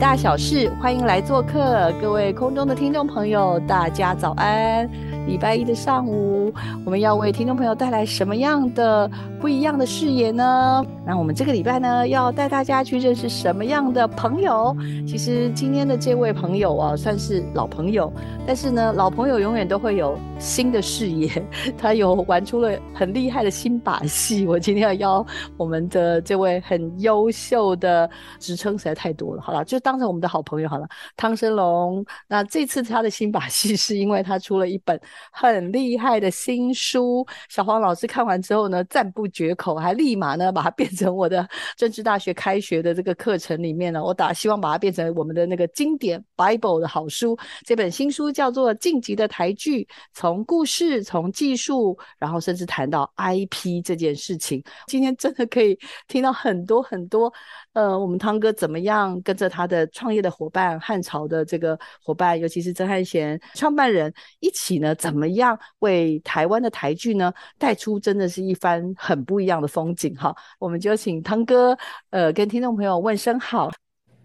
大小事，欢迎来做客，各位空中的听众朋友，大家早安！礼拜一的上午，我们要为听众朋友带来什么样的不一样的视野呢？那我们这个礼拜呢，要带大家去认识什么样的朋友？其实今天的这位朋友啊，算是老朋友，但是呢，老朋友永远都会有新的视野，他有玩出了很厉害的新把戏。我今天要邀我们的这位很优秀的职称实在太多了，好了，就当成我们的好朋友好了。汤生龙，那这次他的新把戏是因为他出了一本很厉害的新书，小黄老师看完之后呢，赞不绝口，还立马呢把它变成我的政治大学开学的这个课程里面呢，我打希望把它变成我们的那个经典 Bible 的好书。这本新书叫做《晋级的台剧》，从故事、从技术，然后甚至谈到 IP 这件事情。今天真的可以听到很多很多，呃，我们汤哥怎么样跟着他的创业的伙伴汉朝的这个伙伴，尤其是曾汉贤创办人一起呢，怎么样为台湾的台剧呢带出真的是一番很不一样的风景哈？我们就请汤哥，呃，跟听众朋友问声好。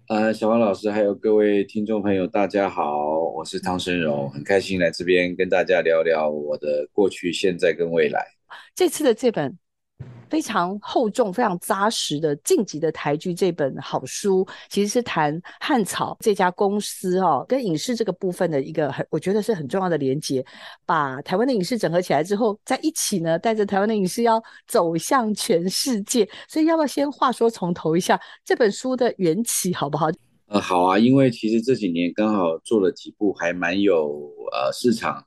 呃，小王老师还有各位听众朋友，大家好，我是汤生荣，很开心来这边跟大家聊聊我的过去、现在跟未来。这次的这本非常厚重、非常扎实的晋级的台剧这本好书，其实是谈汉草这家公司哦，跟影视这个部分的一个很，我觉得是很重要的连接。把台湾的影视整合起来之后，在一起呢，带着台湾的影视要走向全世界。所以，要不要先话说从头一下这本书的缘起，好不好？呃，好啊，因为其实这几年刚好做了几部还蛮有呃市场。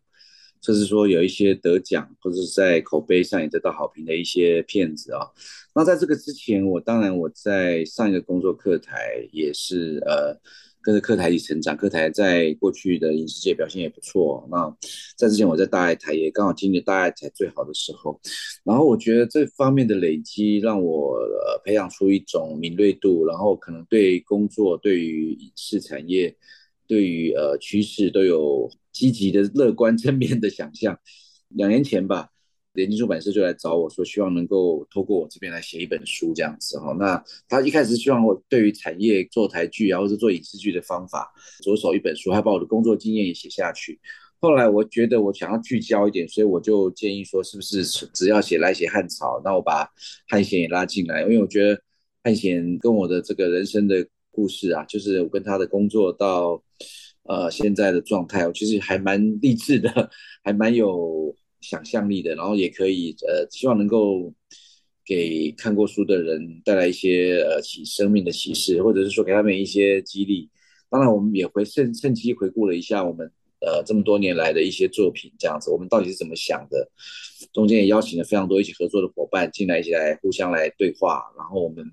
就是说有一些得奖或者是在口碑上也得到好评的一些片子啊。那在这个之前，我当然我在上一个工作课台也是呃跟着课台一起成长，课台在过去的影视界表现也不错。那在之前我在大爱台也刚好经历大爱台最好的时候，然后我觉得这方面的累积让我呃培养出一种敏锐度，然后可能对工作、对于影视产业、对于呃趋势都有。积极的、乐观、正面的想象。两年前吧，联经出版社就来找我说，希望能够透过我这边来写一本书这样子哈。那他一开始希望我对于产业做台剧啊，或者做影视剧的方法，着手一本书，还把我的工作经验也写下去。后来我觉得我想要聚焦一点，所以我就建议说，是不是只要写来写汉朝，那我把汉贤也拉进来，因为我觉得汉贤跟我的这个人生的故事啊，就是我跟他的工作到。呃，现在的状态，我其实还蛮励志的，还蛮有想象力的，然后也可以呃，希望能够给看过书的人带来一些呃启生命的启示，或者是说给他们一些激励。当然，我们也会趁趁机回顾了一下我们呃这么多年来的一些作品，这样子我们到底是怎么想的？中间也邀请了非常多一起合作的伙伴进来，一起来互相来对话，然后我们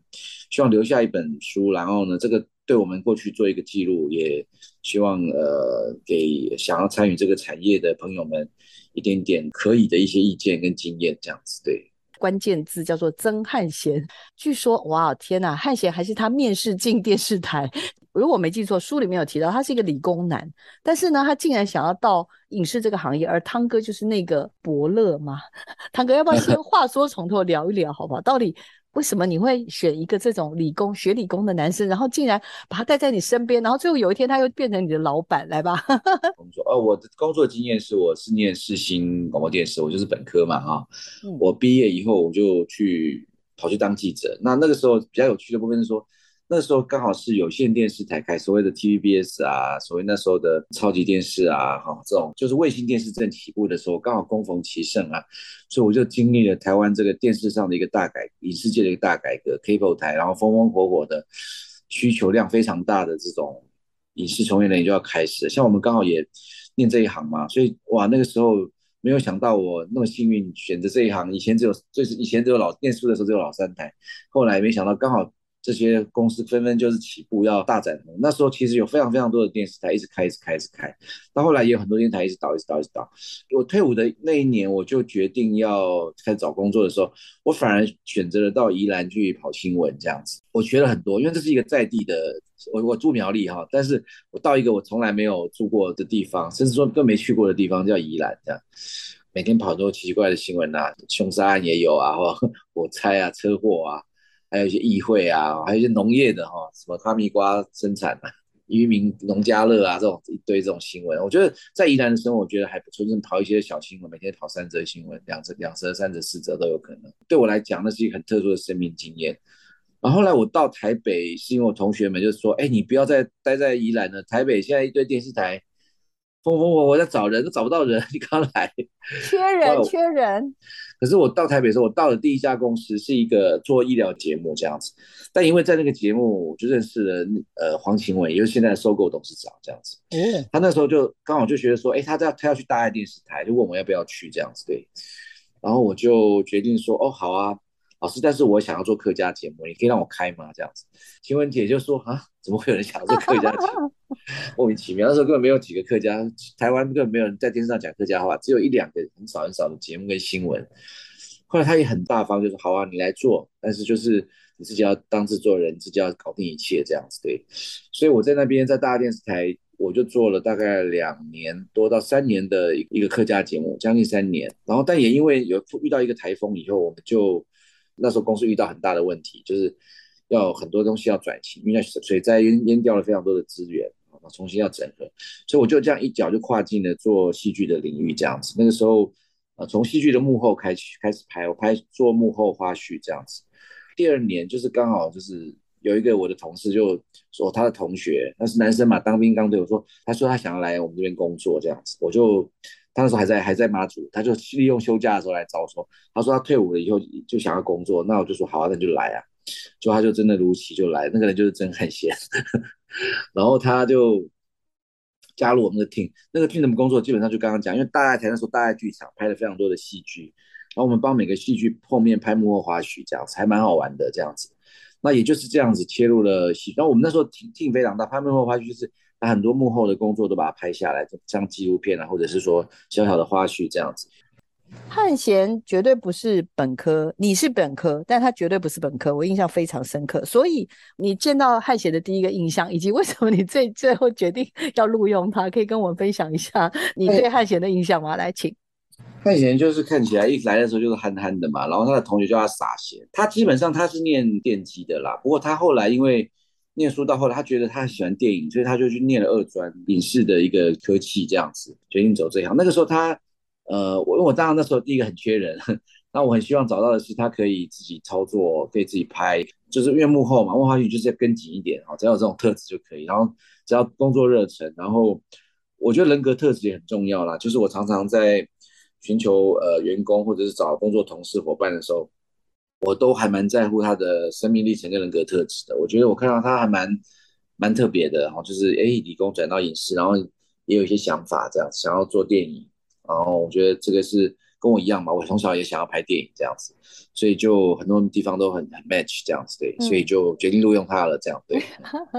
希望留下一本书，然后呢，这个。对我们过去做一个记录，也希望呃给想要参与这个产业的朋友们一点点可以的一些意见跟经验，这样子对。关键字叫做曾汉贤，据说哇天呐，汉贤还是他面试进电视台。如果没记错，书里面有提到他是一个理工男，但是呢，他竟然想要到影视这个行业，而汤哥就是那个伯乐嘛？汤哥要不要先话说从头聊一聊，好不好？到底？为什么你会选一个这种理工学理工的男生，然后竟然把他带在你身边，然后最后有一天他又变成你的老板？来吧。工作，呃，我的工作经验是，我是念世新广播电视，我就是本科嘛，哈。我毕业以后我就去跑去当记者。那那个时候比较有趣的部分是说。那时候刚好是有线电视台开，所谓的 TVBS 啊，所谓那时候的超级电视啊，哈，这种就是卫星电视正起步的时候，刚好供逢其盛啊，所以我就经历了台湾这个电视上的一个大改，影视界的一个大改革，cable 台，然后风风火火的，需求量非常大的这种影视从业人员就要开始，像我们刚好也念这一行嘛，所以哇，那个时候。没有想到我那么幸运选择这一行，以前只有最是以前只有老念书的时候只有老三台，后来没想到刚好。这些公司纷纷就是起步要大展，那时候其实有非常非常多的电视台一直开，一直开，一直开。到后来也有很多电台一直倒，一直倒，一直倒。我退伍的那一年，我就决定要开始找工作的时候，我反而选择了到宜兰去跑新闻这样子。我学了很多，因为这是一个在地的，我我住苗栗哈，但是我到一个我从来没有住过的地方，甚至说更没去过的地方叫宜兰这样。每天跑很多奇怪的新闻啊，凶杀案也有啊，或 火灾啊，车祸啊。还有一些议会啊，还有一些农业的哈，什么哈密瓜生产啊，渔民农家乐啊，这种一堆这种新闻，我觉得在宜兰的生活，我觉得还不错，就是跑一些小新闻，每天跑三则新闻，两则、两则、三则、四则都有可能。对我来讲，那是一个很特殊的生命经验。然后后来我到台北，是因为我同学们就说：“哎，你不要再待在宜兰了，台北现在一堆电视台。”风风火，我在找人都找不到人，你刚来，缺人缺人。可是我到台北的时候，我到了第一家公司，是一个做医疗节目这样子。但因为在那个节目，我就认识了呃黄晴伟，也就是现在的收购董事长这样子。哦。他那时候就刚好就觉得说，哎，他在他要去大爱电视台，就问我要不要去这样子对。然后我就决定说，哦好啊。老师，但是我想要做客家节目，你可以让我开吗？这样子，晴雯姐就说啊，怎么会有人想要做客家节目？莫名其妙，那时候根本没有几个客家，台湾根本没有人在电视上讲客家话，只有一两个很少很少的节目跟新闻。后来他也很大方，就说好啊，你来做，但是就是你自己要当制作人，自己要搞定一切这样子，对。所以我在那边在大电视台，我就做了大概两年多到三年的一个客家节目，将近三年。然后但也因为有遇到一个台风以后，我们就。那时候公司遇到很大的问题，就是要很多东西要转型，因为水灾淹淹掉了非常多的资源，重新要整合，所以我就这样一脚就跨进了做戏剧的领域，这样子。那个时候，呃，从戏剧的幕后开始开始拍，我拍做幕后花絮这样子。第二年就是刚好就是有一个我的同事就说他的同学，那是男生嘛，当兵刚对我说，他说他想要来我们这边工作这样子，我就。他那时候还在还在妈祖，他就利用休假的时候来找我说，他说他退伍了以后就想要工作，那我就说好啊，那就来啊，就他就真的如期就来，那个人就是真很闲，然后他就加入我们的 team，那个 team 的工作基本上就刚刚讲，因为大爱台那时候大爱剧场拍了非常多的戏剧，然后我们帮每个戏剧后面拍幕后花絮这样子，还蛮好玩的这样子，那也就是这样子切入了戏，然后我们那时候 team 非常大，拍幕后花絮就是。把很多幕后的工作都把它拍下来，像纪录片啊，或者是说小小的花絮这样子。汉贤绝对不是本科，你是本科，但他绝对不是本科，我印象非常深刻。所以你见到汉贤的第一个印象，以及为什么你最最后决定要录用他，可以跟我们分享一下你对汉贤的印象吗？来，请。他以前就是看起来一来的时候就是憨憨的嘛，然后他的同学叫他傻贤，他基本上他是念电机的啦，不过他后来因为。念书到后来，他觉得他喜欢电影，所以他就去念了二专影视的一个科技，这样子决定走这一行。那个时候他，呃，我因为我当然那时候第一个很缺人，那我很希望找到的是他可以自己操作，可以自己拍，就是因为幕后嘛，幕后就是要跟紧一点啊，只要有这种特质就可以。然后只要工作热忱，然后我觉得人格特质也很重要啦。就是我常常在寻求呃员工或者是找工作同事伙伴的时候。我都还蛮在乎他的生命历程跟人格特质的。我觉得我看到他还蛮蛮特别的，然、哦，就是哎，理工转到影视，然后也有一些想法，这样想要做电影。然后我觉得这个是跟我一样嘛，我从小也想要拍电影这样子，所以就很多地方都很很 match 这样子，对，所以就决定录用他了，这样对。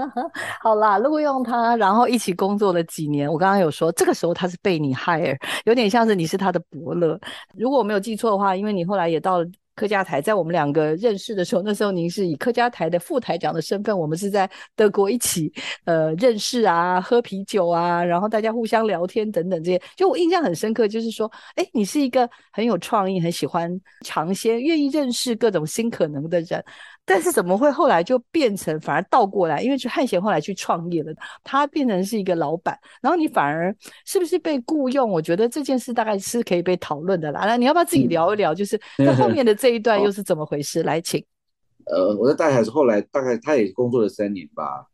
好啦，录用他，然后一起工作了几年。我刚刚有说，这个时候他是被你 hire，有点像是你是他的伯乐。如果我没有记错的话，因为你后来也到了。客家台在我们两个认识的时候，那时候您是以客家台的副台长的身份，我们是在德国一起呃认识啊，喝啤酒啊，然后大家互相聊天等等这些，就我印象很深刻，就是说，哎，你是一个很有创意、很喜欢尝鲜、愿意认识各种新可能的人。但是怎么会后来就变成反而倒过来？因为去汉贤后来去创业了，他变成是一个老板，然后你反而是不是被雇佣？我觉得这件事大概是可以被讨论的啦。那你要不要自己聊一聊？就是 那后面的这一段又是怎么回事？来，请。呃，我在大孩子后来大概他也工作了三年吧，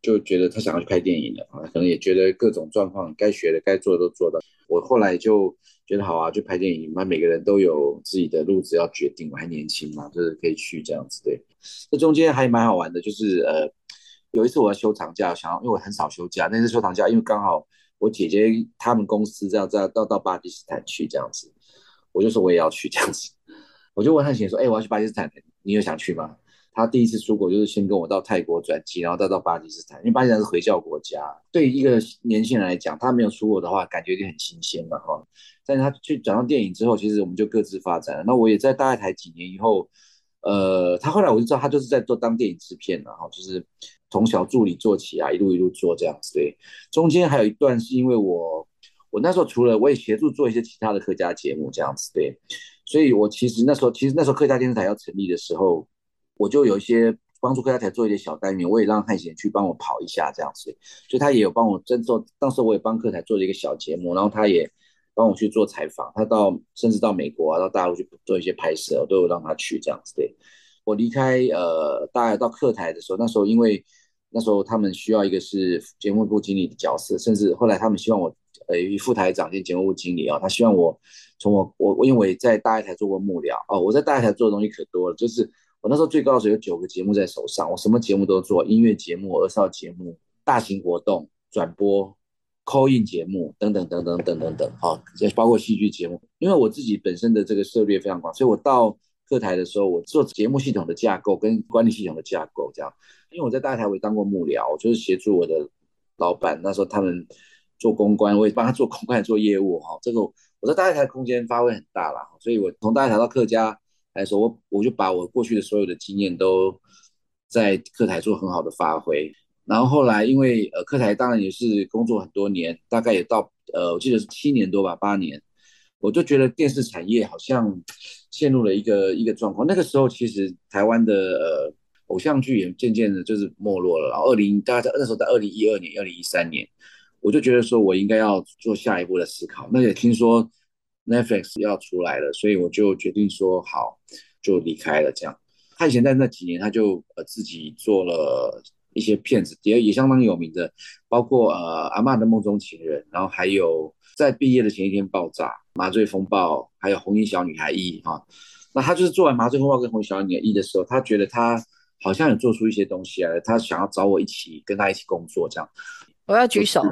就觉得他想要去拍电影了啊，可能也觉得各种状况该学的该做的都做到。我后来就。觉得好啊，就拍电影嘛，每个人都有自己的路子要决定，我还年轻嘛，就是可以去这样子。对，这中间还蛮好玩的，就是呃，有一次我要休长假，想要因为我很少休假，那次休长假，因为刚好我姐姐他们公司这样这样到到巴基斯坦去这样子，我就说我也要去这样子，我就问他姐说，哎，我要去巴基斯坦，你有想去吗？他第一次出国就是先跟我到泰国转机，然后再到巴基斯坦，因为巴基斯坦是回教国家，对一个年轻人来讲，他没有出国的话，感觉就很新鲜嘛哈。但是他去转到电影之后，其实我们就各自发展了。那我也在大爱台几年以后，呃，他后来我就知道他就是在做当电影制片了哈，就是从小助理做起啊，一路一路做这样子。对，中间还有一段是因为我我那时候除了我也协助做一些其他的客家节目这样子，对，所以我其实那时候其实那时候客家电视台要成立的时候。我就有一些帮助客家台做一些小单元，我也让汉贤去帮我跑一下这样子，所以他也有帮我真做。当时我也帮客台做了一个小节目，然后他也帮我去做采访，他到甚至到美国啊，到大陆去做一些拍摄，都有让他去这样子。对，我离开呃，大概到客台的时候，那时候因为那时候他们需要一个是节目部经理的角色，甚至后来他们希望我呃副台长兼节目部经理啊，他希望我从我我我因为在大台做过幕僚哦，我在大台做的东西可多了，就是。我那时候最高的时候有九个节目在手上，我什么节目都做，音乐节目、儿少节目、大型活动、转播、call in 节目等等等等等等等，好，也包括戏剧节目。因为我自己本身的这个涉猎非常广，所以我到客台的时候，我做节目系统的架构跟管理系统的架构这样。因为我在大台我也当过幕僚，就是协助我的老板，那时候他们做公关，我也帮他做公关做业务哈。这个我在大台空间发挥很大了，所以我从大台到客家。来说，我我就把我过去的所有的经验都在课台做很好的发挥，然后后来因为呃课台当然也是工作很多年，大概也到呃我记得是七年多吧，八年，我就觉得电视产业好像陷入了一个一个状况。那个时候其实台湾的呃偶像剧也渐渐的就是没落了。然后二零大概在那时候在二零一二年、二零一三年，我就觉得说我应该要做下一步的思考。那也听说。Netflix 要出来了，所以我就决定说好，就离开了。这样，他以前在那几年，他就呃自己做了一些片子，也也相当有名的，包括呃阿曼的梦中情人，然后还有在毕业的前一天爆炸、麻醉风暴，还有红衣小女孩一哈。那他就是做完麻醉风暴跟红衣小女孩一的时候，他觉得他好像有做出一些东西来，他想要找我一起跟他一起工作这样。我要举手，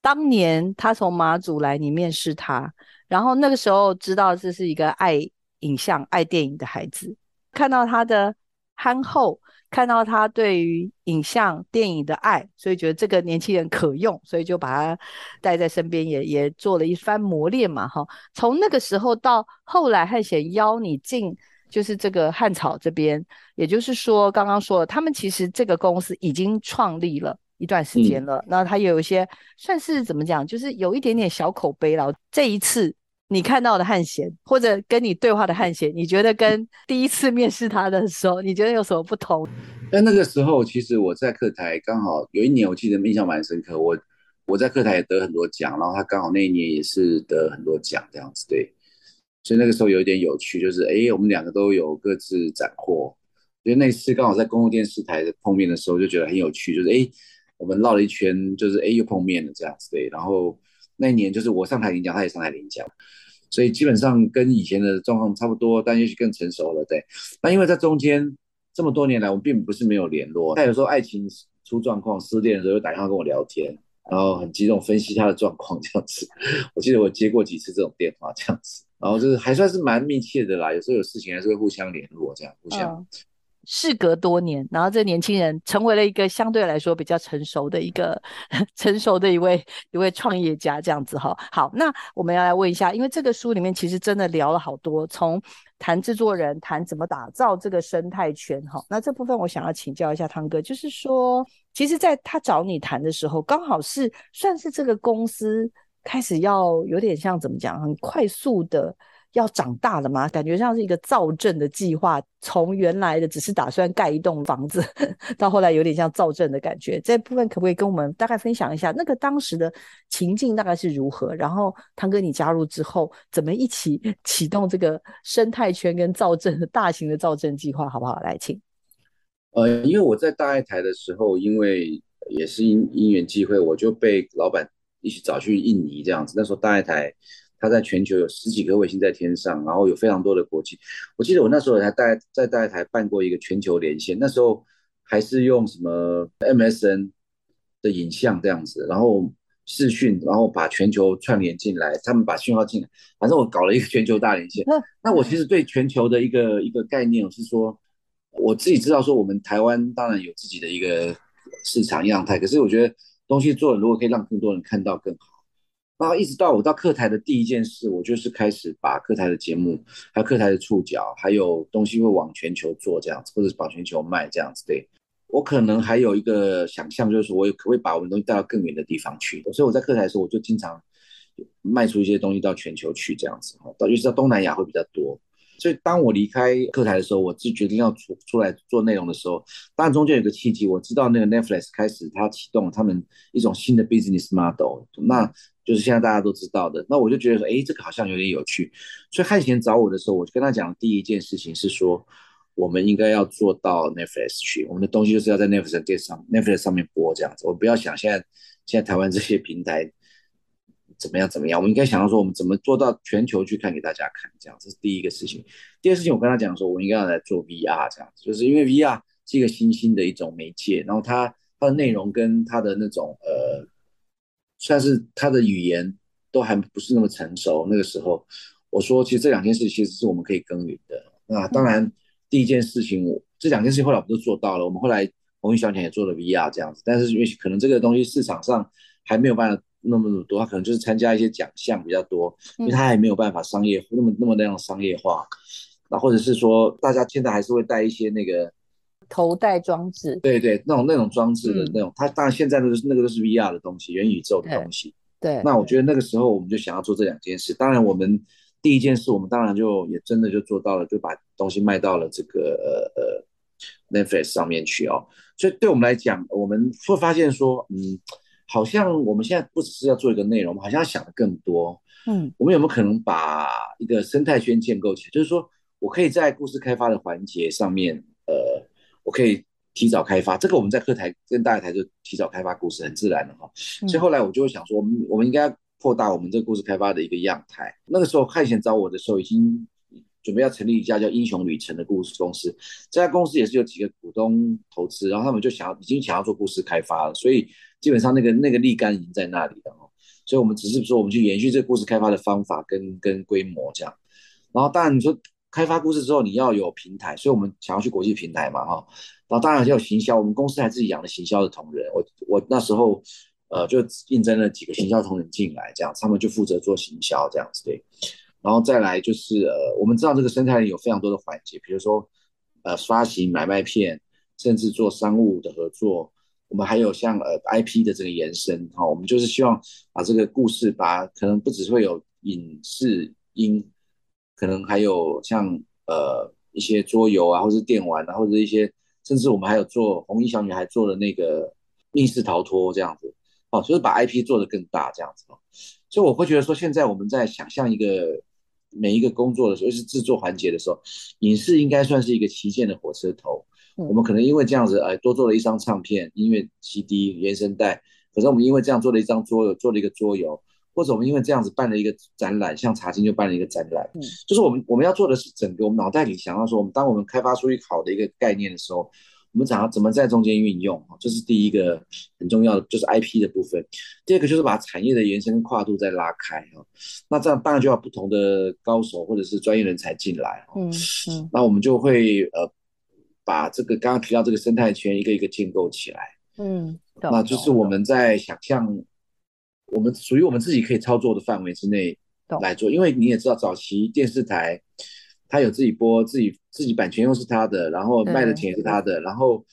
当年他从马祖来，你面试他。然后那个时候知道这是一个爱影像、爱电影的孩子，看到他的憨厚，看到他对于影像、电影的爱，所以觉得这个年轻人可用，所以就把他带在身边，也也做了一番磨练嘛。哈，从那个时候到后来，汉显邀你进，就是这个汉草这边，也就是说，刚刚说了，他们其实这个公司已经创立了。一段时间了，那他也有一些算是怎么讲，就是有一点点小口碑了。这一次你看到的汉贤，或者跟你对话的汉贤，你觉得跟第一次面试他的时候，你觉得有什么不同？但那个时候，其实我在课台刚好有一年，我记得印象蛮深刻。我我在课台也得很多奖，然后他刚好那一年也是得很多奖这样子，对。所以那个时候有一点有趣，就是哎，我们两个都有各自斩获。因为那次刚好在公共电视台的碰面的时候，就觉得很有趣，就是哎。我们绕了一圈，就是哎又碰面了这样子对。然后那一年就是我上台领奖，他也上台领奖，所以基本上跟以前的状况差不多，但也许更成熟了对。那因为在中间这么多年来，我们并不是没有联络。他有时候爱情出状况、失恋的时候，又打电话跟我聊天，然后很激动分析他的状况这样子。我记得我接过几次这种电话这样子，然后就是还算是蛮密切的啦。有时候有事情还是会互相联络这样，互相。事隔多年，然后这年轻人成为了一个相对来说比较成熟的一个 成熟的一位一位创业家，这样子哈。好，那我们要来问一下，因为这个书里面其实真的聊了好多，从谈制作人，谈怎么打造这个生态圈哈。那这部分我想要请教一下汤哥，就是说，其实在他找你谈的时候，刚好是算是这个公司开始要有点像怎么讲，很快速的。要长大了吗？感觉像是一个造镇的计划，从原来的只是打算盖一栋房子，到后来有点像造镇的感觉。这部分可不可以跟我们大概分享一下？那个当时的情境大概是如何？然后汤哥你加入之后，怎么一起 启动这个生态圈跟造镇的 大型的造镇计划？好不好？来，请。呃，因为我在大爱台的时候，因为也是因因缘际会，我就被老板一起找去印尼这样子。那时候大爱台。它在全球有十几颗卫星在天上，然后有非常多的国际。我记得我那时候还带在大台办过一个全球连线，那时候还是用什么 MSN 的影像这样子。然后视讯，然后把全球串联进来，他们把讯号进来，反正我搞了一个全球大连线。那我其实对全球的一个一个概念是说，我自己知道说我们台湾当然有自己的一个市场样态，可是我觉得东西做了，如果可以让更多人看到更好。然后一直到我到客台的第一件事，我就是开始把客台的节目，还有客台的触角，还有东西会往全球做这样子，或者是往全球卖这样子。对我可能还有一个想象，就是说我可不可以把我们东西带到更远的地方去？所以我在客台的时候，我就经常卖出一些东西到全球去这样子，到尤其到东南亚会比较多。所以当我离开客台的时候，我自决定要出出来做内容的时候，当然中间有个契机，我知道那个 Netflix 开始它启动他们一种新的 business model，那就是现在大家都知道的。那我就觉得说，哎，这个好像有点有趣。所以汉贤找我的时候，我就跟他讲第一件事情是说，我们应该要做到 Netflix 去，我们的东西就是要在 Netflix 电视上 Netflix 上面播这样子。我不要想现在现在台湾这些平台。怎么样？怎么样？我们应该想要说，我们怎么做到全球去看给大家看？这样这是第一个事情。第二事情，我跟他讲说，我应该要来做 VR 这样子，就是因为 VR 是一个新兴的一种媒介，然后它它的内容跟它的那种呃，算是它的语言都还不是那么成熟。那个时候，我说其实这两件事其实是我们可以耕耘的。那当然，第一件事情我，这两件事情后来我们都做到了。我们后来红衣小姐也做了 VR 这样子，但是因为可能这个东西市场上还没有办法。那么多，他可能就是参加一些奖项比较多，因为他还没有办法商业那么那么那样商业化，那或者是说大家现在还是会带一些那个头戴装置，对对，那种那种装置的那种，他当然现在都是那个都是 VR 的东西，元宇宙的东西。对，那我觉得那个时候我们就想要做这两件事，当然我们第一件事我们当然就也真的就做到了，就把东西卖到了这个呃呃 Netflix 上面去哦，所以对我们来讲，我们会发现说，嗯。好像我们现在不只是要做一个内容，好像要想的更多。嗯，我们有没有可能把一个生态圈建构起来？就是说我可以在故事开发的环节上面，呃，我可以提早开发。这个我们在课台跟大台就提早开发故事，很自然的哈。所以后来我就会想说，我们我们应该扩大我们这个故事开发的一个样态。那个时候汉贤找我的时候，已经准备要成立一家叫英雄旅程的故事公司。这家公司也是有几个股东投资，然后他们就想要已经想要做故事开发了，所以。基本上那个那个立竿已经在那里了哦，所以我们只是说我们去延续这个故事开发的方法跟跟规模这样，然后当然你说开发故事之后你要有平台，所以我们想要去国际平台嘛哈，然后当然要有行销，我们公司还自己养了行销的同仁，我我那时候呃就应征了几个行销同仁进来，这样他们就负责做行销这样子对，然后再来就是呃我们知道这个生态里有非常多的环节，比如说呃发行买卖片，甚至做商务的合作。我们还有像呃 IP 的这个延伸哈，我们就是希望把这个故事，把可能不只会有影视音，可能还有像呃一些桌游啊，或者电玩啊，或者一些，甚至我们还有做红衣小女孩做的那个密室逃脱这样子，哦，就是把 IP 做得更大这样子哦，所以我会觉得说，现在我们在想象一个每一个工作的时候，是制作环节的时候，影视应该算是一个旗舰的火车头。我们可能因为这样子，哎，多做了一张唱片、音乐 CD、原声带。可是我们因为这样做了一张桌游，做了一个桌游，或者我们因为这样子办了一个展览，像茶经就办了一个展览。嗯，就是我们我们要做的是整个我们脑袋里想要说，我们当我们开发出一个好的一个概念的时候，我们想要怎么在中间运用？这是第一个很重要的，就是 IP 的部分。第二个就是把产业的延伸跨度再拉开啊。那这样当然就要不同的高手或者是专业人才进来。嗯嗯，那我们就会呃。把这个刚刚提到这个生态圈一个一个建构起来，嗯，那就是我们在想象，我们属于我们自己可以操作的范围之内来做，因为你也知道，早期电视台它有自己播，自己自己版权又是他的，然后卖的钱也是他的，然后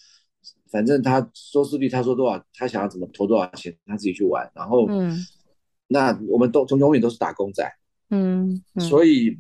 反正他收视率他说多少，他想要怎么投多少钱，他自己去玩，然后，嗯，那我们都从永远都是打工仔，嗯，所以。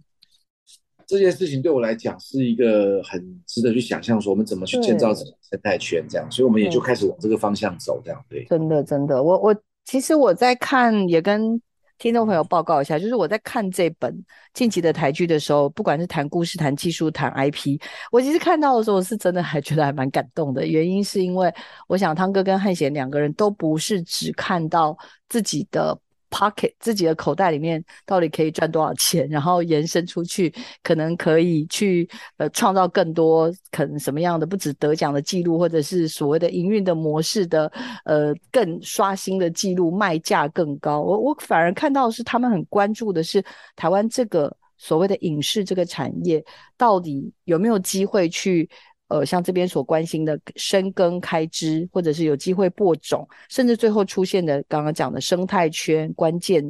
这件事情对我来讲是一个很值得去想象，说我们怎么去建造这种生态圈，这样，所以我们也就开始往这个方向走，这样对。真的，真的，我我其实我在看，也跟听众朋友报告一下，就是我在看这本近期的台剧的时候，不管是谈故事、谈技术、谈 IP，我其实看到的时候，我是真的还觉得还蛮感动的。原因是因为我想汤哥跟汉贤两个人都不是只看到自己的。Pocket 自己的口袋里面到底可以赚多少钱，然后延伸出去，可能可以去呃创造更多可能什么样的不止得奖的记录，或者是所谓的营运的模式的呃更刷新的记录，卖价更高。我我反而看到是他们很关注的是台湾这个所谓的影视这个产业到底有没有机会去。呃，像这边所关心的深耕开支，或者是有机会播种，甚至最后出现的刚刚讲的生态圈关键。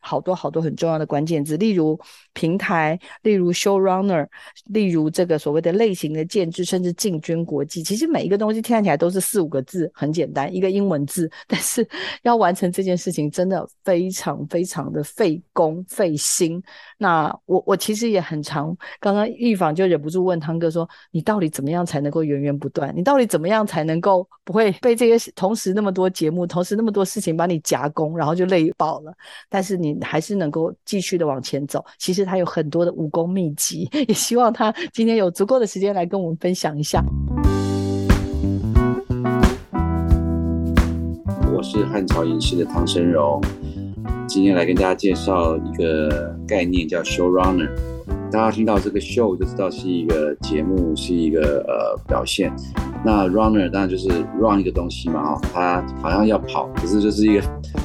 好多好多很重要的关键字，例如平台，例如 showrunner，例如这个所谓的类型的建制，甚至进军国际。其实每一个东西听起来都是四五个字，很简单，一个英文字，但是要完成这件事情，真的非常非常的费工费心。那我我其实也很常，刚刚预防就忍不住问汤哥说：“你到底怎么样才能够源源不断？你到底怎么样才能够不会被这些同时那么多节目，同时那么多事情把你夹攻，然后就累爆了？但是你。”还是能够继续的往前走。其实他有很多的武功秘籍，也希望他今天有足够的时间来跟我们分享一下。我是汉朝影视的唐生荣，今天来跟大家介绍一个概念，叫 showrunner。大家听到这个 show 就知道是一个节目，是一个呃表现。那 runner 当然就是 run 一个东西嘛，哦，他好像要跑，可是就是一个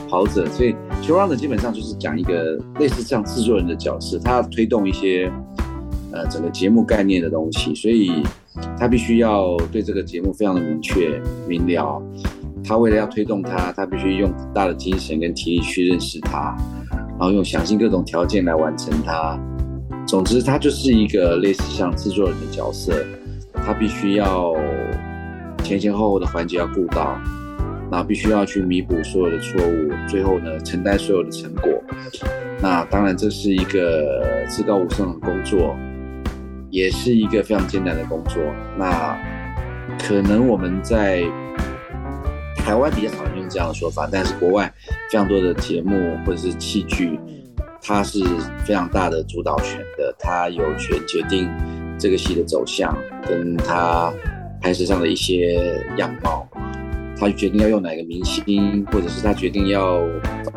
跑者，所以 show runner 基本上就是讲一个类似像制作人的角色，他要推动一些呃整个节目概念的东西，所以他必须要对这个节目非常的明确明了。他为了要推动它，他必须用大的精神跟体力去认识它，然后用想尽各种条件来完成它。总之，他就是一个类似像制作人的角色，他必须要。前前后后的环节要顾到，那必须要去弥补所有的错误，最后呢承担所有的成果。那当然这是一个至高无上的工作，也是一个非常艰难的工作。那可能我们在台湾比较常用这样的说法，但是国外非常多的节目或者是戏剧，他是非常大的主导权的，他有权决定这个戏的走向，跟他。拍摄上的一些样貌，他决定要用哪个明星，或者是他决定要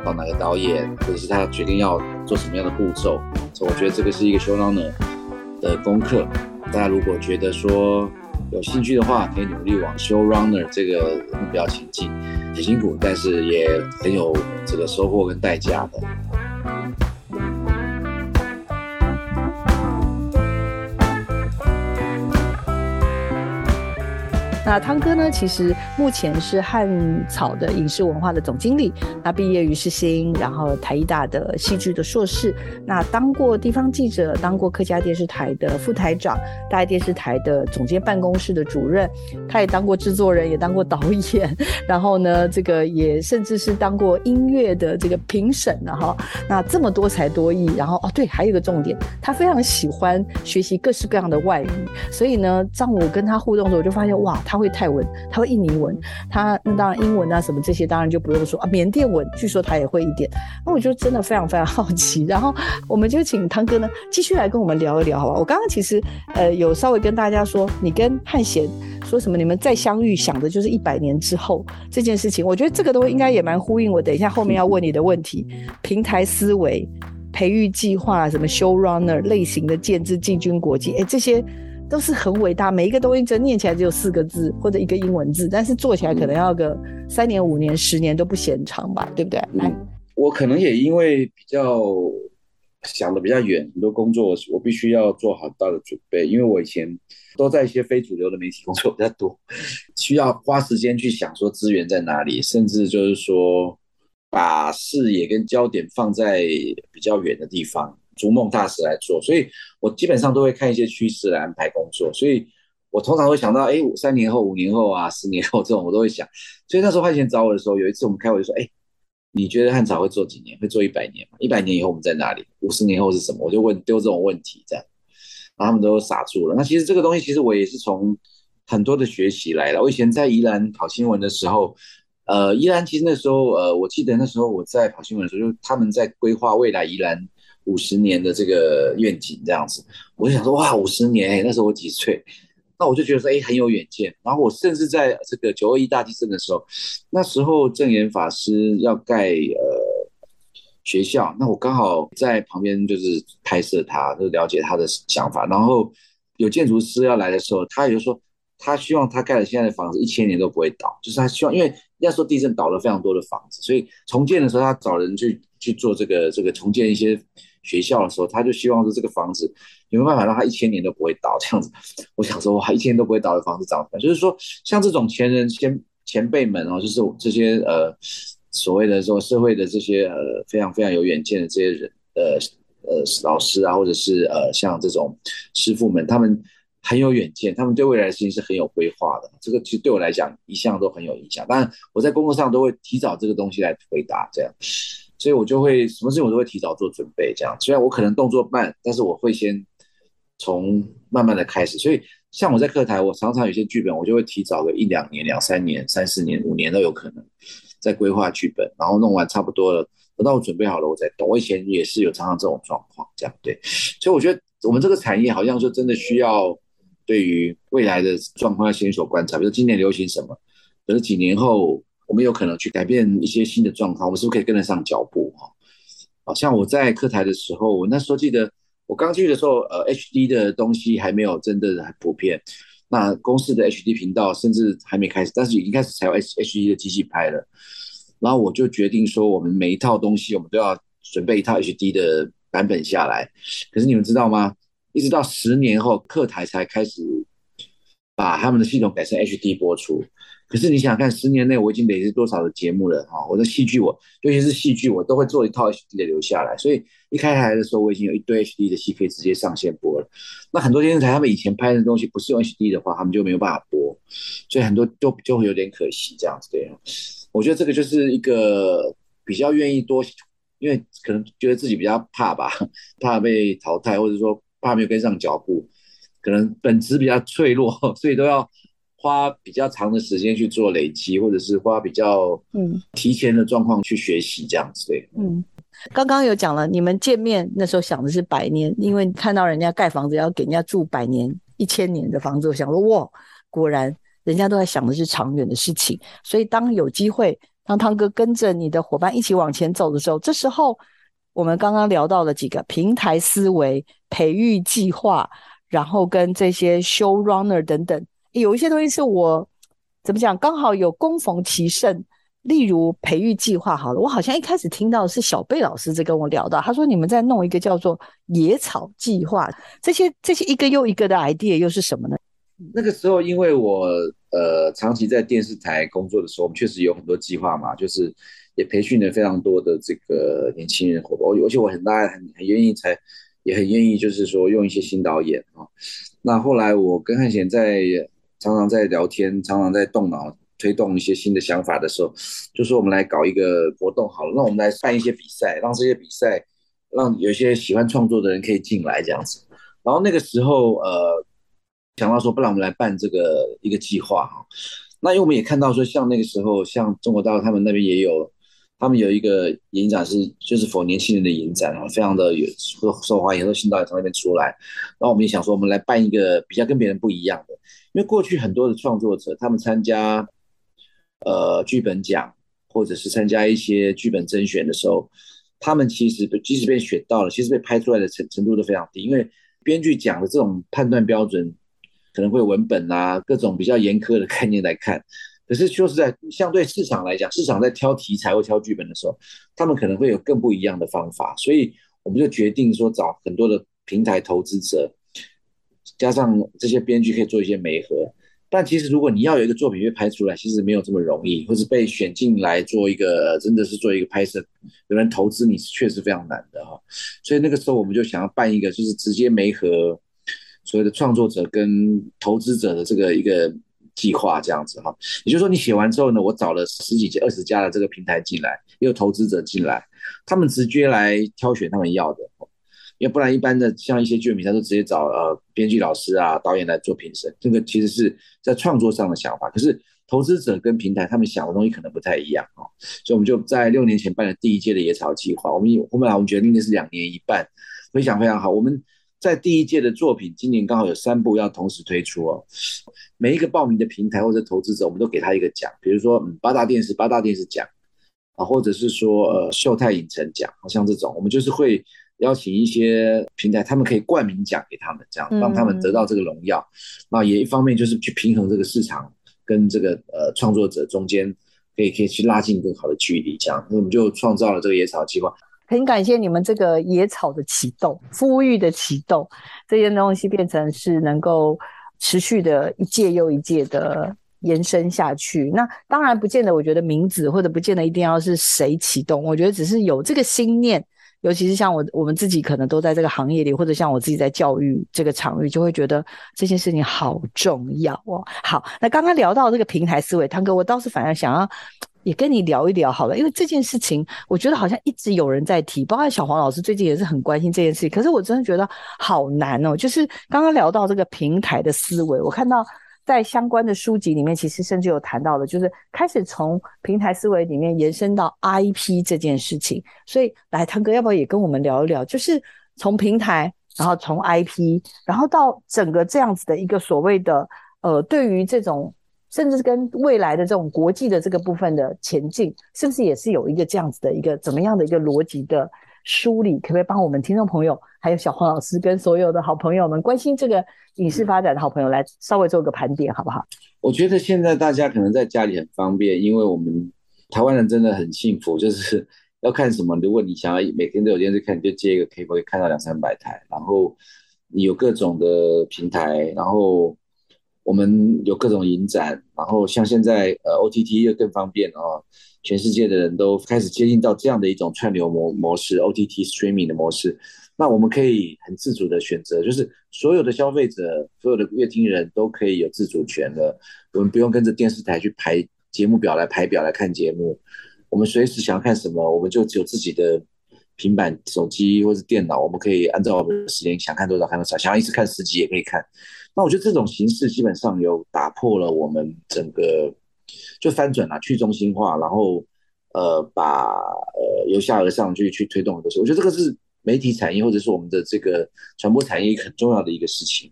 找哪个导演，或者是他决定要做什么样的步骤。所以我觉得这个是一个 showrunner 的功课。大家如果觉得说有兴趣的话，可以努力往 showrunner 这个目标前进。很辛苦，但是也很有这个收获跟代价的。那汤哥呢？其实目前是汉草的影视文化的总经理。那毕业于世新，然后台艺大的戏剧的硕士。那当过地方记者，当过客家电视台的副台长，大爱电视台的总监办公室的主任。他也当过制作人，也当过导演。然后呢，这个也甚至是当过音乐的这个评审了哈。那这么多才多艺。然后哦，对，还有一个重点，他非常喜欢学习各式各样的外语。所以呢，当我跟他互动的时候，我就发现哇，他会泰文，他会印尼文，他那当然英文啊什么这些当然就不用说啊。缅甸文据说他也会一点，那我就真的非常非常好奇。然后我们就请汤哥呢继续来跟我们聊一聊，好吧？我刚刚其实呃有稍微跟大家说，你跟汉贤说什么？你们再相遇想的就是一百年之后这件事情。我觉得这个都应该也蛮呼应我等一下后面要问你的问题：平台思维、培育计划、什么 showrunner 类型的建制、进军国际，哎这些。都是很伟大，每一个东西真念起来只有四个字或者一个英文字，但是做起来可能要个三年、五年、十年都不嫌长吧，对不对？来，我可能也因为比较想的比较远，很多工作我必须要做好大的准备，因为我以前都在一些非主流的媒体工作比较多，需要花时间去想说资源在哪里，甚至就是说把视野跟焦点放在比较远的地方。逐梦大使来做，所以我基本上都会看一些趋势来安排工作，所以我通常会想到，哎，三年后、五年后啊，十年后这种我都会想。所以那时候汉钱找我的时候，有一次我们开会说，哎，你觉得汉朝会做几年？会做一百年吗？一百年以后我们在哪里？五十年后是什么？我就问丢这种问题，这样，然后他们都傻住了。那其实这个东西，其实我也是从很多的学习来的。我以前在宜兰跑新闻的时候，呃，宜兰其实那时候，呃，我记得那时候我在跑新闻的时候，就他们在规划未来宜兰。五十年的这个愿景这样子，我就想说哇，五十年，那时候我几岁？那我就觉得说，哎，很有远见。然后我甚至在这个九二一大地震的时候，那时候正言法师要盖呃学校，那我刚好在旁边就是拍摄他，就了解他的想法。然后有建筑师要来的时候，他也就说他希望他盖的现在的房子一千年都不会倒，就是他希望，因为那时候地震倒了非常多的房子，所以重建的时候他找人去去做这个这个重建一些学校的时候，他就希望说这个房子有没有办法让他一千年都不会倒 这样子。我想说哇，一千年都不会倒的房子长什么？就是说像这种前人先前辈们哦，就是这些呃。所谓的说社会的这些呃非常非常有远见的这些人呃呃老师啊，或者是呃像这种师傅们，他们很有远见，他们对未来的事情是很有规划的。这个其实对我来讲一向都很有影响。当然我在工作上都会提早这个东西来回答，这样，所以我就会什么事情我都会提早做准备。这样，虽然我可能动作慢，但是我会先从慢慢的开始。所以像我在课台，我常常有些剧本，我就会提早个一两年、两三年、三四年、五年都有可能。在规划剧本，然后弄完差不多了，等到我准备好了，我再动。我以前也是有常常这种状况，这样对。所以我觉得我们这个产业好像就真的需要对于未来的状况要先手观察，比如今年流行什么，可是几年后我们有可能去改变一些新的状况，我们是不是可以跟得上脚步？哈，好像我在课台的时候，我那时候记得我刚进去的时候，呃，HD 的东西还没有真的很普遍。那公司的 HD 频道甚至还没开始，但是已经开始采用 H HD 的机器拍了。然后我就决定说，我们每一套东西，我们都要准备一套 HD 的版本下来。可是你们知道吗？一直到十年后，课台才开始把他们的系统改成 HD 播出。可是你想看，十年内我已经累积多少的节目了哈？我的戏剧，我尤其是戏剧，我都会做一套 HD 的留下来。所以一开台的时候，我已经有一堆 HD 的戏可以直接上线播了。那很多电视台他们以前拍的东西不是用 HD 的话，他们就没有办法播，所以很多就就会有点可惜这样子对。我觉得这个就是一个比较愿意多，因为可能觉得自己比较怕吧，怕被淘汰，或者说怕没有跟上脚步，可能本质比较脆弱，所以都要。花比较长的时间去做累积，或者是花比较嗯提前的状况去学习这样子对。嗯，刚刚有讲了，你们见面那时候想的是百年，因为看到人家盖房子要给人家住百年、一千年的房子，我想说哇，果然人家都在想的是长远的事情。所以当有机会，当汤哥跟着你的伙伴一起往前走的时候，这时候我们刚刚聊到了几个平台思维、培育计划，然后跟这些 show runner 等等。有一些东西是我怎么讲，刚好有供逢其盛。例如培育计划，好了，我好像一开始听到是小贝老师在跟我聊到，他说你们在弄一个叫做野草计划，这些这些一个又一个的 idea 又是什么呢？那个时候，因为我呃长期在电视台工作的时候，我们确实有很多计划嘛，就是也培训了非常多的这个年轻人伙伴，而且我很大很很愿意才也很愿意，就是说用一些新导演啊。那后来我跟汉贤在。常常在聊天，常常在动脑推动一些新的想法的时候，就说我们来搞一个活动好了，那我们来办一些比赛，让这些比赛让有些喜欢创作的人可以进来这样子。然后那个时候，呃，想到说，不然我们来办这个一个计划哈。那因为我们也看到说，像那个时候，像中国大陆他们那边也有，他们有一个影展是就是否年轻人的影展啊，非常的有受受欢迎，很多新导演从那边出来。然后我们也想说，我们来办一个比较跟别人不一样的。因为过去很多的创作者，他们参加呃剧本奖，或者是参加一些剧本甄选的时候，他们其实即使被选到了，其实被拍出来的程程度都非常低。因为编剧奖的这种判断标准，可能会文本啊各种比较严苛的概念来看。可是说实在，相对市场来讲，市场在挑题材或挑剧本的时候，他们可能会有更不一样的方法。所以我们就决定说，找很多的平台投资者。加上这些编剧可以做一些媒合，但其实如果你要有一个作品被拍出来，其实没有这么容易，或是被选进来做一个真的是做一个拍摄，有人投资你是确实非常难的哈。所以那个时候我们就想要办一个，就是直接媒合所谓的创作者跟投资者的这个一个计划这样子哈。也就是说，你写完之后呢，我找了十几家、二十家的这个平台进来，也有投资者进来，他们直接来挑选他们要的。要不然，一般的像一些剧本比赛都直接找呃编剧老师啊、导演来做评审，这个其实是在创作上的想法。可是投资者跟平台他们想的东西可能不太一样哦，所以我们就在六年前办了第一届的野草计划。我们后面来我们决定的是两年一办，非常非常好。我们在第一届的作品，今年刚好有三部要同时推出哦。每一个报名的平台或者投资者，我们都给他一个奖，比如说嗯八大电视八大电视奖，啊，或者是说呃秀泰影城奖，好像这种，我们就是会邀请一些平台，他们可以冠名奖给他们，这样让他们得到这个荣耀。那也一方面就是去平衡这个市场跟这个呃创作者中间，可以可以去拉近更好的距离，这样，那我们就创造了这个野草计划。很感谢你们这个野草的启动，呼吁的启动，这些东西变成是能够持续的一届又一届的延伸下去。那当然不见得，我觉得名字或者不见得一定要是谁启动，我觉得只是有这个心念。尤其是像我我们自己可能都在这个行业里，或者像我自己在教育这个场域，就会觉得这件事情好重要哦。好，那刚刚聊到这个平台思维，汤哥，我倒是反而想要。也跟你聊一聊好了，因为这件事情，我觉得好像一直有人在提，包括小黄老师最近也是很关心这件事情。可是我真的觉得好难哦，就是刚刚聊到这个平台的思维，我看到在相关的书籍里面，其实甚至有谈到的，就是开始从平台思维里面延伸到 IP 这件事情。所以，来汤哥，要不要也跟我们聊一聊？就是从平台，然后从 IP，然后到整个这样子的一个所谓的呃，对于这种。甚至是跟未来的这种国际的这个部分的前进，是不是也是有一个这样子的一个怎么样的一个逻辑的梳理？可不可以帮我们听众朋友，还有小黄老师跟所有的好朋友们，关心这个影视发展的好朋友来稍微做个盘点，好不好？我觉得现在大家可能在家里很方便，因为我们台湾人真的很幸福，就是 要看什么，如果你想要每天都有电视看，你就接一个 K 可以看到两三百台，然后你有各种的平台，然后。我们有各种影展，然后像现在呃 OTT 又更方便哦，全世界的人都开始接近到这样的一种串流模模式，OTT streaming 的模式。那我们可以很自主的选择，就是所有的消费者、所有的乐听人都可以有自主权的，我们不用跟着电视台去排节目表来排表来看节目，我们随时想要看什么，我们就只有自己的平板、手机或者电脑，我们可以按照我们的时间想看多少看多少，想要一次看十集也可以看。那我觉得这种形式基本上有打破了我们整个就翻转了去中心化，然后呃把呃由下而上去去推动很多事。我觉得这个是媒体产业或者是我们的这个传播产业很重要的一个事情。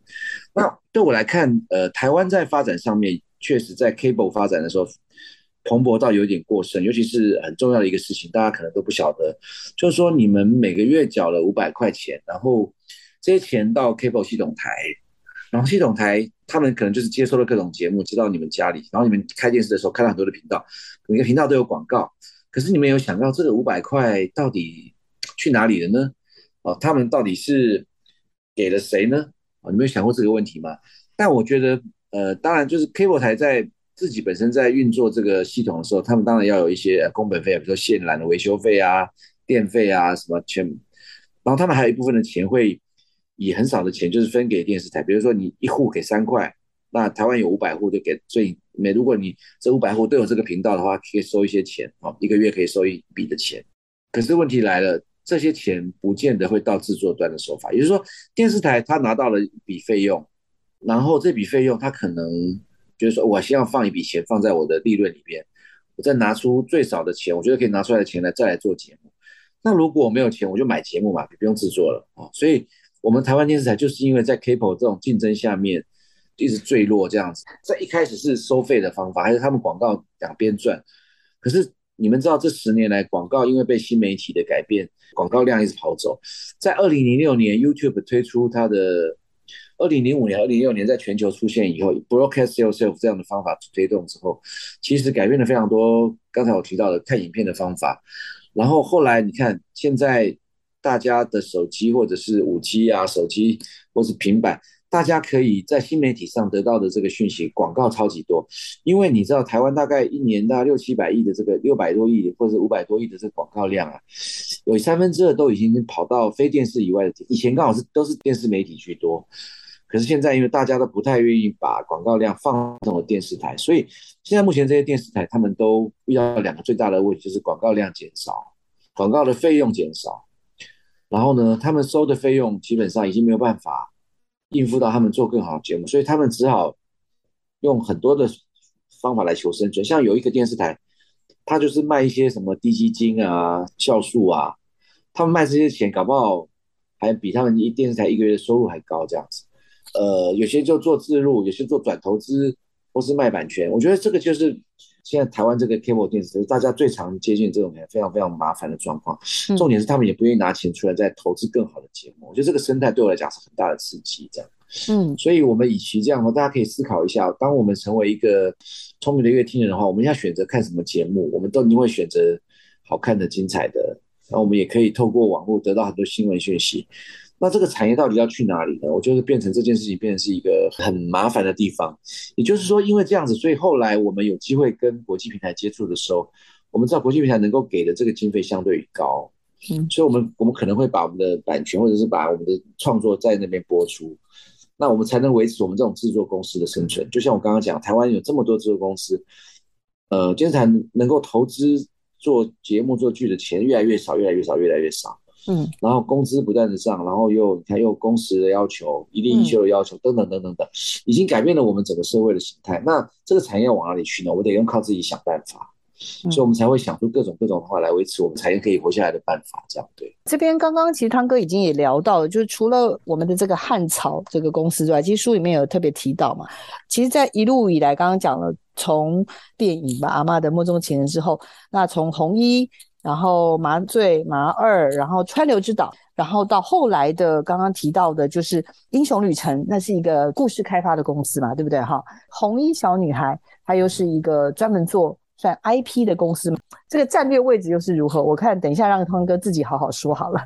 那对我来看，呃，台湾在发展上面确实在 cable 发展的时候蓬勃到有点过剩，尤其是很重要的一个事情，大家可能都不晓得，就是说你们每个月缴了五百块钱，然后这些钱到 cable 系统台。然后系统台他们可能就是接收了各种节目，接到你们家里，然后你们开电视的时候看到很多的频道，每个频道都有广告。可是你们有想到这个五百块到底去哪里了呢？哦，他们到底是给了谁呢？哦，你们有想过这个问题吗？但我觉得，呃，当然就是 cable 台在自己本身在运作这个系统的时候，他们当然要有一些工本费啊，比如说线缆的维修费啊、电费啊什么全，然后他们还有一部分的钱会。以很少的钱就是分给电视台，比如说你一户给三块，那台湾有五百户就给，所以每如果你这五百户都有这个频道的话，可以收一些钱哦，一个月可以收一笔的钱。可是问题来了，这些钱不见得会到制作端的手法，也就是说电视台他拿到了一笔费用，然后这笔费用他可能就是说我先要放一笔钱放在我的利润里边，我再拿出最少的钱，我觉得可以拿出来的钱来再来做节目。那如果我没有钱，我就买节目嘛，就不用制作了啊，所以。我们台湾电视台就是因为在 cable 这种竞争下面一直坠落这样子，在一开始是收费的方法，还是他们广告两边赚？可是你们知道这十年来广告因为被新媒体的改变，广告量一直跑走。在二零零六年 YouTube 推出它的，二零零五年、二零零六年在全球出现以后，broadcast yourself 这样的方法推动之后，其实改变了非常多。刚才我提到的看影片的方法，然后后来你看现在。大家的手机或者是五 G 啊，手机或是平板，大家可以在新媒体上得到的这个讯息，广告超级多。因为你知道，台湾大概一年大概六七百亿的这个六百多亿或者五百多亿的这个广告量啊，有三分之二都已经跑到非电视以外的。以前刚好是都是电视媒体居多，可是现在因为大家都不太愿意把广告量放到电视台，所以现在目前这些电视台他们都遇到两个最大的问题，就是广告量减少，广告的费用减少。然后呢，他们收的费用基本上已经没有办法应付到他们做更好的节目，所以他们只好用很多的方法来求生存。像有一个电视台，他就是卖一些什么低基金啊、酵素啊，他们卖这些钱，搞不好还比他们一电视台一个月的收入还高这样子。呃，有些就做自录，有些做转投资，或是卖版权。我觉得这个就是现在台湾这个 cable 电视，大家最常接近这种非常非常麻烦的状况。重点是他们也不愿意拿钱出来再投资更好的节目。我觉得这个生态对我来讲是很大的刺激，这样。嗯，所以我们与其这样的话，大家可以思考一下，当我们成为一个聪明的乐听人的话，我们要选择看什么节目，我们都一定会选择好看的、精彩的。然后我们也可以透过网络得到很多新闻讯息。那这个产业到底要去哪里呢？我觉得变成这件事情变成是一个很麻烦的地方。也就是说，因为这样子，所以后来我们有机会跟国际平台接触的时候，我们知道国际平台能够给的这个经费相对于高，嗯，所以我们我们可能会把我们的版权或者是把我们的创作在那边播出，那我们才能维持我们这种制作公司的生存。就像我刚刚讲，台湾有这么多制作公司，呃，电视台能够投资做节目做剧的钱越来越少，越来越少，越来越少。嗯，然后工资不断的上，然后又你看又工时的要求，一定一休的要求，等等等等等，已经改变了我们整个社会的形态。那这个产业往哪里去呢？我得用靠自己想办法，所以我们才会想出各种各种的话来维持我们产业可以活下来的办法。这样对。这边刚刚其实汤哥已经也聊到了，就是除了我们的这个汉朝这个公司之外，其实书里面有特别提到嘛。其实，在一路以来，刚刚讲了从电影吧《阿妈的梦中情人》之后，那从红衣。然后麻醉麻二，然后川流之岛，然后到后来的刚刚提到的，就是英雄旅程，那是一个故事开发的公司嘛，对不对哈？红衣小女孩，它又是一个专门做算 IP 的公司嘛，这个战略位置又是如何？我看等一下让汤哥自己好好说好了。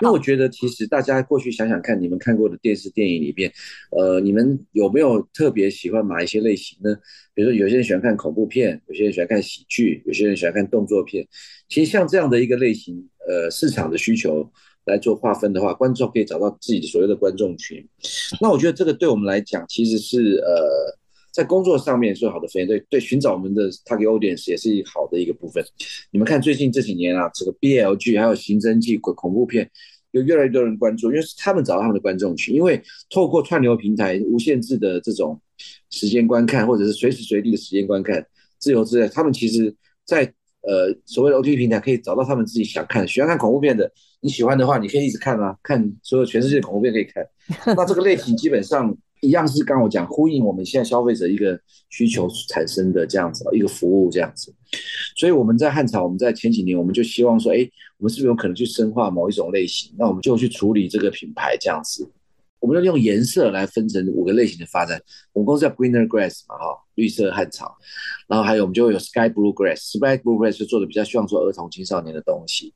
因为我觉得其实大家过去想想看，你们看过的电视电影里面，呃，你们有没有特别喜欢哪一些类型呢？比如说有些人喜欢看恐怖片，有些人喜欢看喜剧，有些人喜欢看动作片。其实像这样的一个类型，呃，市场的需求来做划分的话，观众可以找到自己所谓的观众群。那我觉得这个对我们来讲，其实是呃，在工作上面最好的分对对，寻找我们的 target audience 也是好的一个部分。你们看最近这几年啊，这个 BLG 还有刑侦剧、恐恐怖片，有越来越多人关注，因为是他们找到他们的观众群，因为透过串流平台无限制的这种时间观看，或者是随时随地的时间观看，自由自在，他们其实，在呃，所谓的 OTT 平台可以找到他们自己想看、喜欢看恐怖片的。你喜欢的话，你可以一直看啊，看所有全世界的恐怖片可以看。那这个类型基本上一样是刚我讲呼应我们现在消费者一个需求产生的这样子一个服务这样子。所以我们在汉朝，我们在前几年我们就希望说，哎，我们是不是有可能去深化某一种类型？那我们就去处理这个品牌这样子。我们要用颜色来分成五个类型的发展。我们公司叫 Greener Grass 嘛，哈，绿色汉草。然后还有我们就会有 Sky Blue Grass，Sky Blue Grass 就做的比较希望做儿童青少年的东西。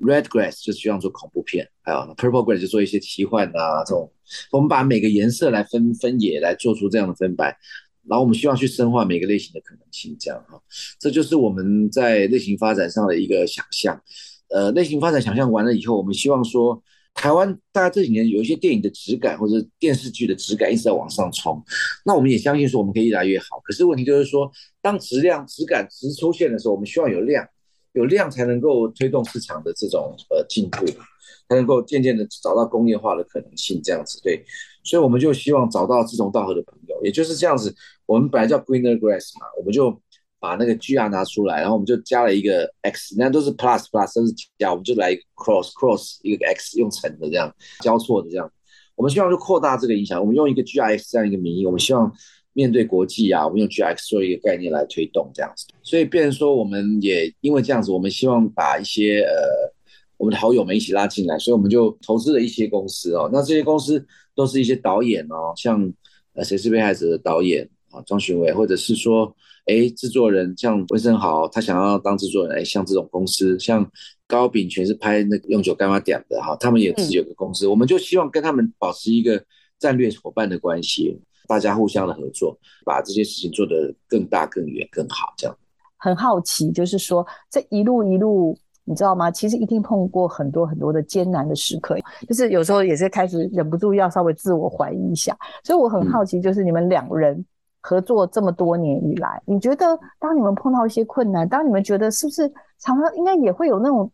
Red Grass 就希望做恐怖片，还有 Purple Grass 就做一些奇幻啊这种。我们把每个颜色来分分野来做出这样的分白，然后我们希望去深化每个类型的可能性，这样哈。这就是我们在类型发展上的一个想象。呃，类型发展想象完了以后，我们希望说。台湾大概这几年有一些电影的质感或者电视剧的质感一直在往上冲，那我们也相信说我们可以越来越好。可是问题就是说，当质量、质感值出现的时候，我们希望有量，有量才能够推动市场的这种呃进步，才能够渐渐的找到工业化的可能性。这样子对，所以我们就希望找到志同道合的朋友，也就是这样子。我们本来叫 Greener Grass 嘛，我们就。把那个 G R 拿出来，然后我们就加了一个 X，那都是 Plus Plus 都是加，我们就来 Cross Cross 一个 X 用乘的这样交错的这样，我们希望就扩大这个影响，我们用一个 G R X 这样一个名义，我们希望面对国际啊，我们用 GX 做一个概念来推动这样子，所以变成说我们也因为这样子，我们希望把一些呃我们的好友们一起拉进来，所以我们就投资了一些公司哦，那这些公司都是一些导演哦，像呃谁是被害者的导演啊庄巡伟，或者是说。哎，制作人像温森豪，他想要当制作人，哎，像这种公司，像高秉全是拍那个用酒干妈点的哈，他们也自己有个公司，我们就希望跟他们保持一个战略伙伴的关系，大家互相的合作，把这些事情做得更大、更远、更好，这样。很好奇，就是说这一路一路，你知道吗？其实一定碰过很多很多的艰难的时刻，就是有时候也是开始忍不住要稍微自我怀疑一下，所以我很好奇，就是你们两人。合作这么多年以来，你觉得当你们碰到一些困难，当你们觉得是不是常常应该也会有那种，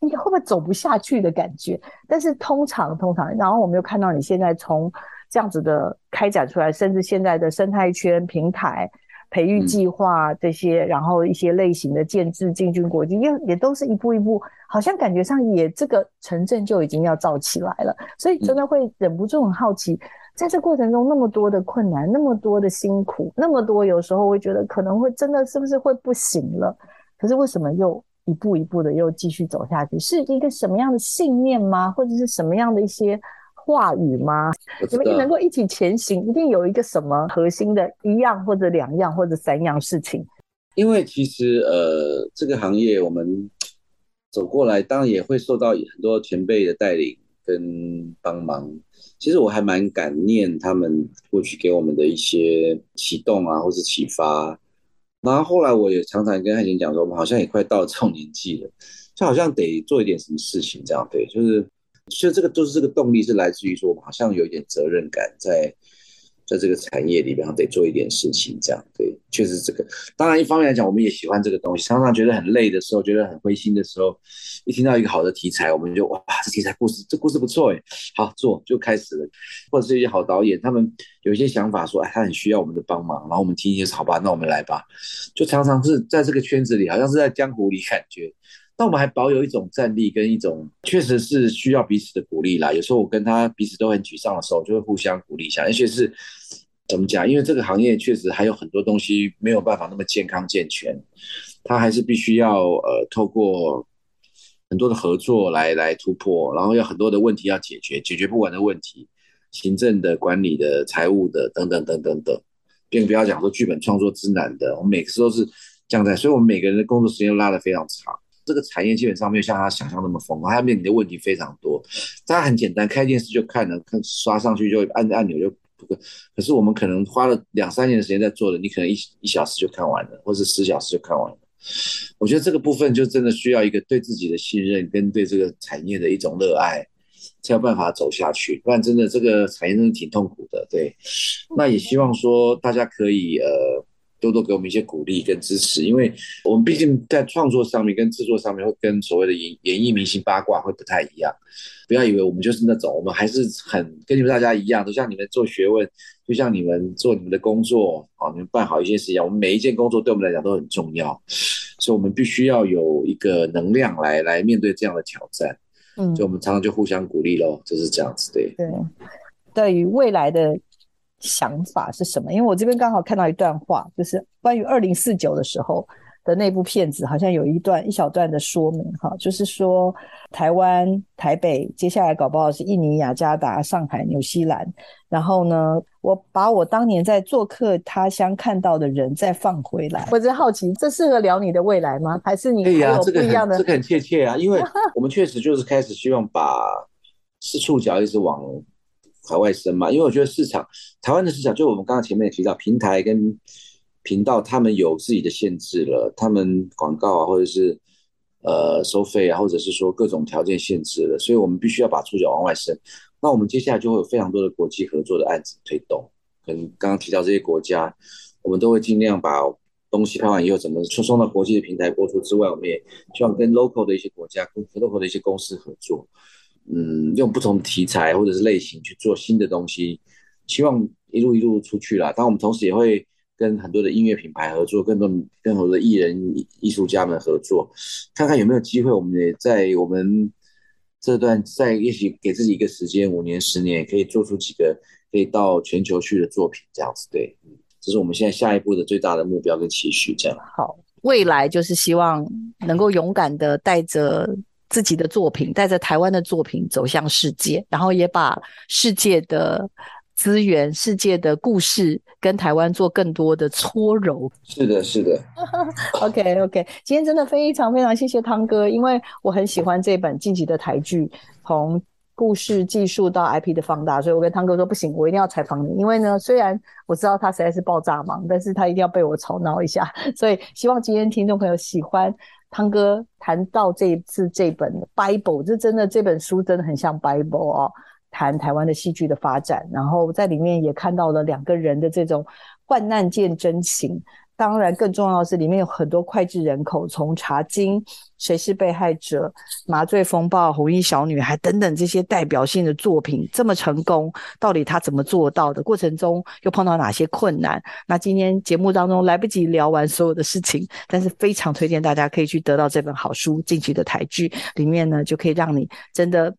应该会不会走不下去的感觉？但是通常通常，然后我们又看到你现在从这样子的开展出来，甚至现在的生态圈平台培育计划这些，然后一些类型的建制进军国际，也也都是一步一步，好像感觉上也这个城镇就已经要造起来了。所以真的会忍不住很好奇。在这过程中那么多的困难，那么多的辛苦，那么多有时候会觉得可能会真的是不是会不行了？可是为什么又一步一步的又继续走下去？是一个什么样的信念吗？或者是什么样的一些话语吗？你们能够一起前行，一定有一个什么核心的一样或者两样或者三样事情。因为其实呃，这个行业我们走过来，当然也会受到很多前辈的带领跟帮忙。其实我还蛮感念他们过去给我们的一些启动啊，或是启发。然后后来我也常常跟汉贤讲说，我们好像也快到这种年纪了，就好像得做一点什么事情这样。对，就是，所以这个都是这个动力是来自于说，我好像有一点责任感在。在这个产业里边，得做一点事情，这样对，确实这个。当然，一方面来讲，我们也喜欢这个东西。常常觉得很累的时候，觉得很灰心的时候，一听到一个好的题材，我们就哇，这题材故事，这故事不错哎，好做就开始了。或者是一些好导演，他们有一些想法，说哎，他很需要我们的帮忙，然后我们听一些，好吧，那我们来吧。就常常是在这个圈子里，好像是在江湖里感觉。但我们还保有一种战力跟一种，确实是需要彼此的鼓励啦。有时候我跟他彼此都很沮丧的时候，就会互相鼓励一下。而且是怎么讲？因为这个行业确实还有很多东西没有办法那么健康健全，他还是必须要呃透过很多的合作来来突破，然后有很多的问题要解决，解决不完的问题，行政的、管理的、财务的等等等等等，并不要讲说剧本创作之难的，我们每次都是这样在，所以我们每个人的工作时间拉得非常长。这个产业基本上没有像他想象那么疯狂，他面临的问题非常多。大家很简单，开电视就看了，看刷上去就按按钮就。可是我们可能花了两三年的时间在做的，你可能一一小时就看完了，或者十小时就看完了。我觉得这个部分就真的需要一个对自己的信任跟对这个产业的一种热爱，才有办法走下去。不然真的这个产业真的挺痛苦的。对，那也希望说大家可以呃。多多给我们一些鼓励跟支持，因为我们毕竟在创作上面跟制作上面会跟所谓的演演艺明星八卦会不太一样。不要以为我们就是那种，我们还是很跟你们大家一样，都像你们做学问，就像你们做你们的工作啊，你们办好一件事情，我们每一件工作对我们来讲都很重要，所以我们必须要有一个能量来来面对这样的挑战。嗯，就我们常常就互相鼓励喽，就是这样子对。对，对于未来的。想法是什么？因为我这边刚好看到一段话，就是关于二零四九的时候的那部片子，好像有一段一小段的说明哈，就是说台湾台北接下来搞不好是印尼、雅加达、上海、纽西兰，然后呢，我把我当年在做客他乡看到的人再放回来。我真好奇，这适合聊你的未来吗？还是你还有不一样的？这个很切切啊，因为 我们确实就是开始希望把是触角一直往。海外生嘛，因为我觉得市场，台湾的市场，就我们刚刚前面也提到，平台跟频道他们有自己的限制了，他们广告啊，或者是呃收费啊，或者是说各种条件限制了，所以我们必须要把触角往外伸。那我们接下来就会有非常多的国际合作的案子推动，可能刚刚提到这些国家，我们都会尽量把东西拍完以后，怎么出送到国际的平台播出之外，我们也希望跟 local 的一些国家，跟 local 的一些公司合作。嗯，用不同题材或者是类型去做新的东西，希望一路一路出去啦。但我们同时也会跟很多的音乐品牌合作，更多更多的艺人艺术家们合作，看看有没有机会，我们也在我们这段在也许给自己一个时间，五年、十年，可以做出几个可以到全球去的作品，这样子。对，这是我们现在下一步的最大的目标跟期许。这样好，未来就是希望能够勇敢的带着。自己的作品带着台湾的作品走向世界，然后也把世界的资源、世界的故事跟台湾做更多的搓揉。是的，是的。OK，OK，今天真的非常非常谢谢汤哥，因为我很喜欢这本晋级的台剧，从故事技术到 IP 的放大，所以我跟汤哥说不行，我一定要采访你，因为呢，虽然我知道他实在是爆炸忙，但是他一定要被我吵闹一下，所以希望今天听众朋友喜欢。汤哥谈到这一次这本《Bible》，这真的这本书真的很像《Bible》哦，谈台湾的戏剧的发展，然后在里面也看到了两个人的这种患难见真情。当然，更重要的是，里面有很多脍炙人口，从《茶经》《谁是被害者》《麻醉风暴》《红衣小女孩》等等这些代表性的作品这么成功，到底他怎么做到的？过程中又碰到哪些困难？那今天节目当中来不及聊完所有的事情，但是非常推荐大家可以去得到这本好书《进去的台剧》，里面呢就可以让你真的。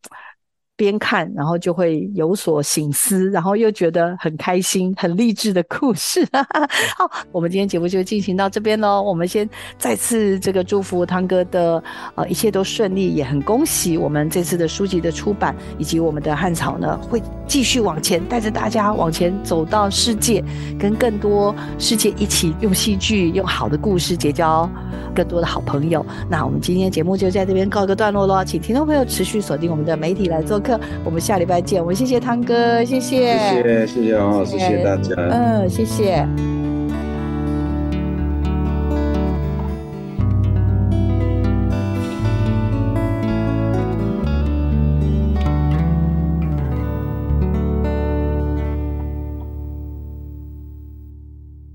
边看，然后就会有所醒思，然后又觉得很开心、很励志的故事。好，我们今天节目就进行到这边喽。我们先再次这个祝福汤哥的呃一切都顺利，也很恭喜我们这次的书籍的出版，以及我们的汉草呢会继续往前，带着大家往前走到世界，跟更多世界一起用戏剧、用好的故事结交更多的好朋友。那我们今天节目就在这边告一个段落喽，请听众朋友持续锁定我们的媒体来做。我们下礼拜见，我们谢谢汤哥，谢谢，谢谢，谢谢哦，谢谢大家，嗯，谢谢。